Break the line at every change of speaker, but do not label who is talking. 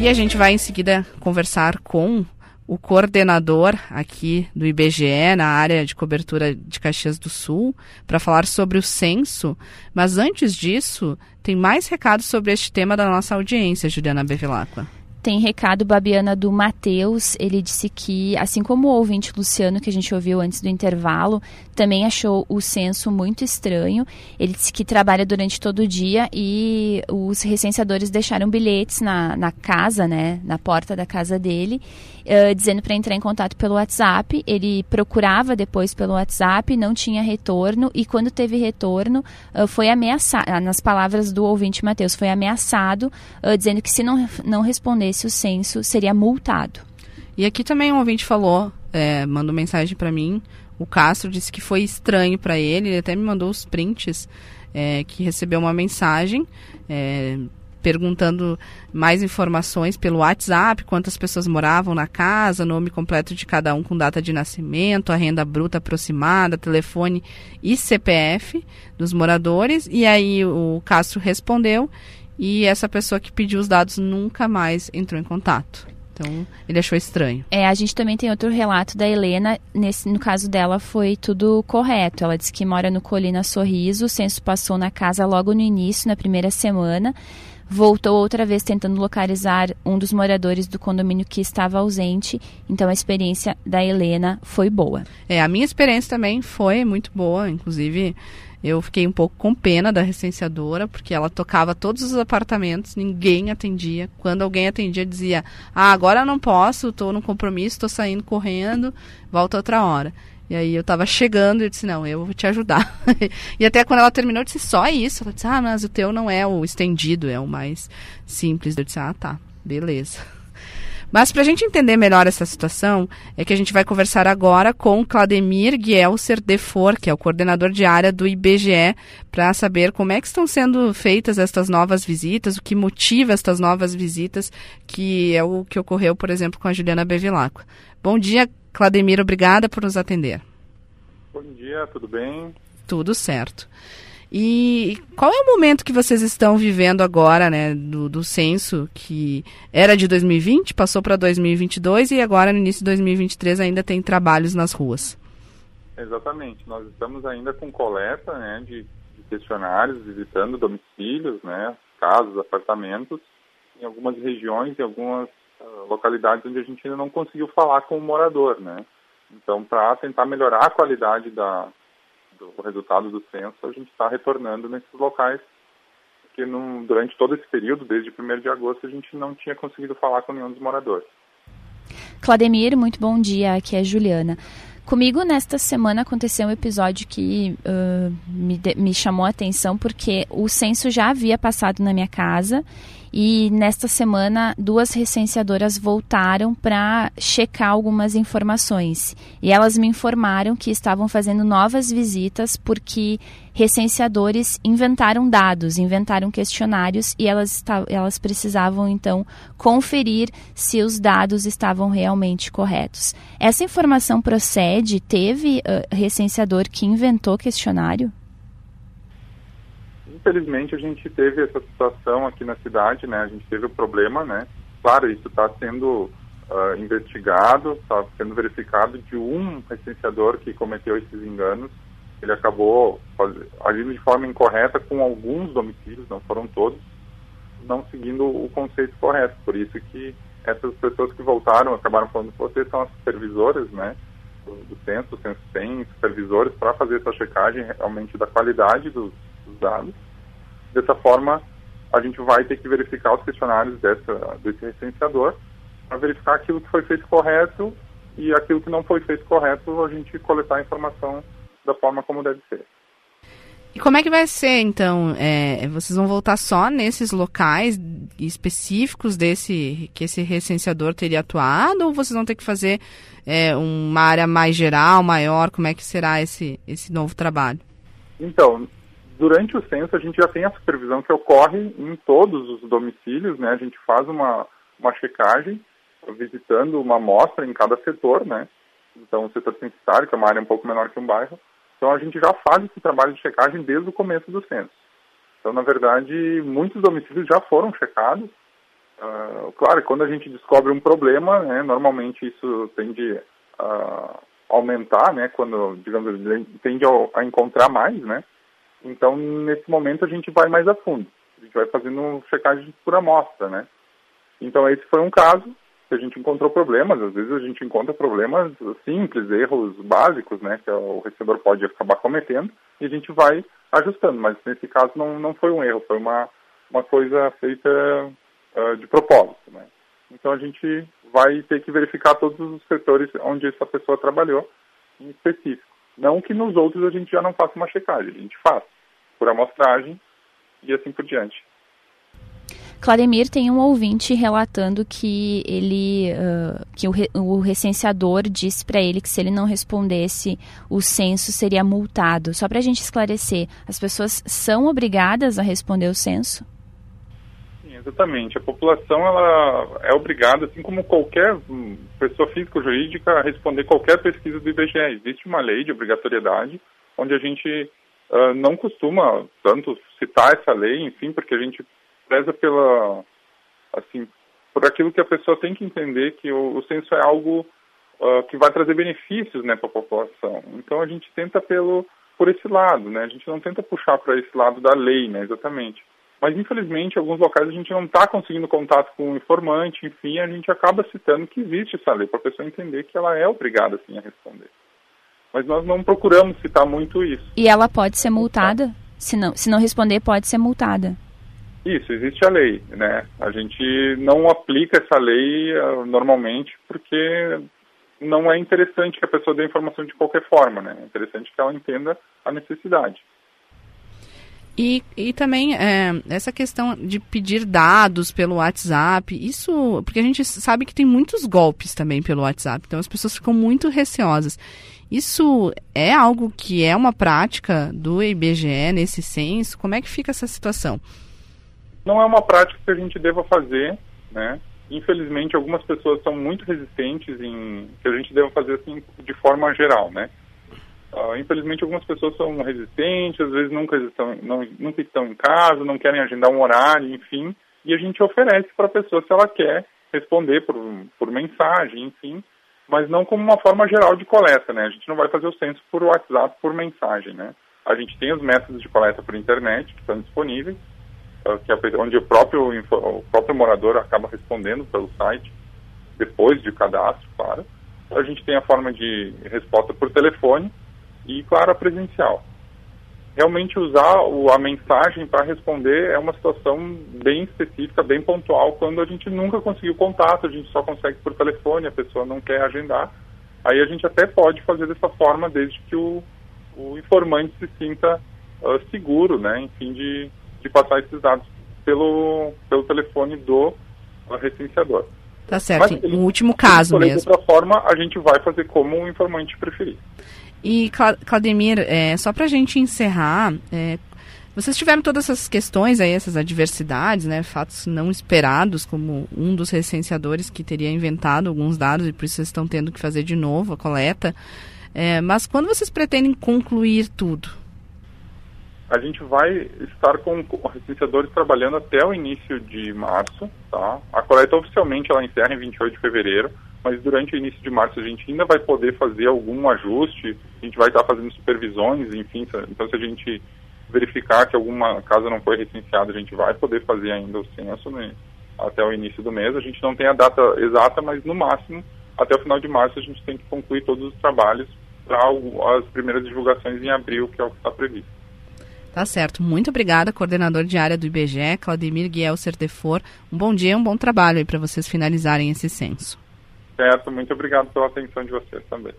E a gente vai em seguida conversar com o coordenador aqui do IBGE na área de cobertura de Caxias do Sul para falar sobre o censo. Mas antes disso, tem mais recados sobre este tema da nossa audiência, Juliana Bevilacqua.
Tem recado, Babiana, do Matheus. Ele disse que, assim como o ouvinte Luciano, que a gente ouviu antes do intervalo, também achou o censo muito estranho. Ele disse que trabalha durante todo o dia e os recenseadores deixaram bilhetes na, na casa, né, na porta da casa dele, uh, dizendo para entrar em contato pelo WhatsApp. Ele procurava depois pelo WhatsApp, não tinha retorno e quando teve retorno, uh, foi ameaçado, nas palavras do ouvinte Matheus, foi ameaçado, uh, dizendo que se não, não responder esse o censo, seria multado.
E aqui também um ouvinte falou, é, mandou mensagem para mim, o Castro disse que foi estranho para ele, ele até me mandou os prints, é, que recebeu uma mensagem é, perguntando mais informações pelo WhatsApp, quantas pessoas moravam na casa, nome completo de cada um com data de nascimento, a renda bruta aproximada, telefone e CPF dos moradores. E aí o Castro respondeu e essa pessoa que pediu os dados nunca mais entrou em contato. Então, ele achou estranho.
É, a gente também tem outro relato da Helena. Nesse, no caso dela, foi tudo correto. Ela disse que mora no Colina Sorriso. O censo passou na casa logo no início, na primeira semana. Voltou outra vez tentando localizar um dos moradores do condomínio que estava ausente. Então, a experiência da Helena foi boa.
É, a minha experiência também foi muito boa. Inclusive, eu fiquei um pouco com pena da recenseadora, porque ela tocava todos os apartamentos, ninguém atendia. Quando alguém atendia, dizia: Ah, agora não posso, estou no compromisso, estou saindo correndo, volta outra hora. E aí eu estava chegando e eu disse, não, eu vou te ajudar. e até quando ela terminou, eu disse, só isso? Ela disse, ah, mas o teu não é o estendido, é o mais simples. Eu disse, ah, tá, beleza. Mas para a gente entender melhor essa situação, é que a gente vai conversar agora com Clademir Gielser Defor, que é o coordenador de área do IBGE, para saber como é que estão sendo feitas estas novas visitas, o que motiva estas novas visitas, que é o que ocorreu, por exemplo, com a Juliana Bevilacqua. Bom dia, Clademir, obrigada por nos atender.
Bom dia, tudo bem?
Tudo certo. E qual é o momento que vocês estão vivendo agora, né, do, do censo que era de 2020, passou para 2022 e agora no início de 2023 ainda tem trabalhos nas ruas?
Exatamente, nós estamos ainda com coleta, né, de, de questionários, visitando domicílios, né, casas, apartamentos, em algumas regiões, em algumas localidades onde a gente ainda não conseguiu falar com o morador, né. Então, para tentar melhorar a qualidade da, do resultado do censo, a gente está retornando nesses locais que durante todo esse período, desde 1 de agosto, a gente não tinha conseguido falar com nenhum dos moradores.
Clademir, muito bom dia, aqui é Juliana. Comigo, nesta semana, aconteceu um episódio que uh, me, me chamou a atenção, porque o censo já havia passado na minha casa e nesta semana, duas recenseadoras voltaram para checar algumas informações. E elas me informaram que estavam fazendo novas visitas porque recenseadores inventaram dados, inventaram questionários e elas, elas precisavam então conferir se os dados estavam realmente corretos. Essa informação procede? Teve uh, recenseador que inventou questionário?
infelizmente a gente teve essa situação aqui na cidade, né? A gente teve o problema, né? Claro, isso está sendo uh, investigado, está sendo verificado de um recenseador que cometeu esses enganos. Ele acabou agindo de forma incorreta com alguns domicílios, não foram todos, não seguindo o conceito correto. Por isso que essas pessoas que voltaram, acabaram falando com vocês, são as supervisoras, né? Do, censo, o censo tem supervisores para fazer essa checagem realmente da qualidade dos, dos dados Dessa forma, a gente vai ter que verificar os questionários dessa, desse recenseador para verificar aquilo que foi feito correto e aquilo que não foi feito correto, a gente coletar a informação da forma como deve ser.
E como é que vai ser, então? É, vocês vão voltar só nesses locais específicos desse que esse recenseador teria atuado, ou vocês vão ter que fazer é, uma área mais geral, maior? Como é que será esse, esse novo trabalho?
Então, Durante o censo, a gente já tem a supervisão que ocorre em todos os domicílios, né? A gente faz uma, uma checagem, visitando uma amostra em cada setor, né? Então, o setor censitário, que é uma área um pouco menor que um bairro. Então, a gente já faz esse trabalho de checagem desde o começo do censo. Então, na verdade, muitos domicílios já foram checados. Uh, claro, quando a gente descobre um problema, né, normalmente isso tende a aumentar, né, quando, digamos, tende a, a encontrar mais, né, então nesse momento a gente vai mais a fundo, a gente vai fazendo checagem por amostra, né, então esse foi um caso que a gente encontrou problemas, às vezes a gente encontra problemas simples, erros básicos, né, que o recebedor pode acabar cometendo, e a gente vai ajustando, mas nesse caso não, não foi um erro, foi uma, uma coisa feita uh, de propósito, né. Então a gente vai ter que verificar todos os setores onde essa pessoa trabalhou em específico. Não que nos outros a gente já não faça uma checagem, a gente faz por amostragem e assim por diante.
Claudemir tem um ouvinte relatando que ele uh, que o, re, o, recenseador disse para ele que se ele não respondesse o censo seria multado. Só para a gente esclarecer, as pessoas são obrigadas a responder o censo?
Exatamente. A população ela é obrigada, assim como qualquer pessoa física ou jurídica, a responder qualquer pesquisa do IBGE. Existe uma lei de obrigatoriedade onde a gente uh, não costuma tanto citar essa lei, enfim, porque a gente preza pela, assim, por aquilo que a pessoa tem que entender que o, o censo é algo uh, que vai trazer benefícios, né, para a população. Então a gente tenta pelo por esse lado, né? A gente não tenta puxar para esse lado da lei, né, exatamente. Mas, infelizmente, em alguns locais a gente não está conseguindo contato com o informante, enfim, a gente acaba citando que existe essa lei, para a pessoa entender que ela é obrigada, sim, a responder. Mas nós não procuramos citar muito isso.
E ela pode ser multada? Se não, se não responder, pode ser multada.
Isso, existe a lei, né? A gente não aplica essa lei uh, normalmente porque não é interessante que a pessoa dê informação de qualquer forma, né? É interessante que ela entenda a necessidade.
E, e também é, essa questão de pedir dados pelo WhatsApp, isso. Porque a gente sabe que tem muitos golpes também pelo WhatsApp, então as pessoas ficam muito receosas. Isso é algo que é uma prática do IBGE nesse senso? Como é que fica essa situação?
Não é uma prática que a gente deva fazer, né? Infelizmente, algumas pessoas são muito resistentes em que a gente deva fazer assim de forma geral, né? Uh, infelizmente, algumas pessoas são resistentes, às vezes nunca estão, não, nunca estão em casa, não querem agendar um horário, enfim, e a gente oferece para a pessoa se ela quer responder por, por mensagem, enfim, mas não como uma forma geral de coleta, né? A gente não vai fazer o censo por WhatsApp, por mensagem, né? A gente tem os métodos de coleta por internet que estão disponíveis, onde o próprio, o próprio morador acaba respondendo pelo site, depois de cadastro, claro. A gente tem a forma de resposta por telefone, e, claro, a presencial. Realmente usar o, a mensagem para responder é uma situação bem específica, bem pontual, quando a gente nunca conseguiu contato, a gente só consegue por telefone, a pessoa não quer agendar. Aí a gente até pode fazer dessa forma, desde que o, o informante se sinta uh, seguro, né, enfim, de, de passar esses dados pelo, pelo telefone do recenseador.
Tá certo, Mas, um último caso mesmo.
De outra forma, a gente vai fazer como o informante preferir.
E, Claudemir, é, só para a gente encerrar, é, vocês tiveram todas essas questões aí, essas adversidades, né, fatos não esperados, como um dos recenseadores que teria inventado alguns dados e por isso vocês estão tendo que fazer de novo a coleta. É, mas quando vocês pretendem concluir tudo?
A gente vai estar com recenseadores trabalhando até o início de março, tá? A coleta oficialmente ela encerra em 28 de fevereiro mas durante o início de março a gente ainda vai poder fazer algum ajuste, a gente vai estar fazendo supervisões, enfim, então se a gente verificar que alguma casa não foi recenseada, a gente vai poder fazer ainda o censo né, até o início do mês. A gente não tem a data exata, mas no máximo, até o final de março, a gente tem que concluir todos os trabalhos para as primeiras divulgações em abril, que é o que está previsto.
Tá certo. Muito obrigada, coordenador de área do IBGE, Claudemir Guiel Sertefor. Um bom dia um bom trabalho aí para vocês finalizarem esse censo.
Certo, muito obrigado pela atenção de vocês também.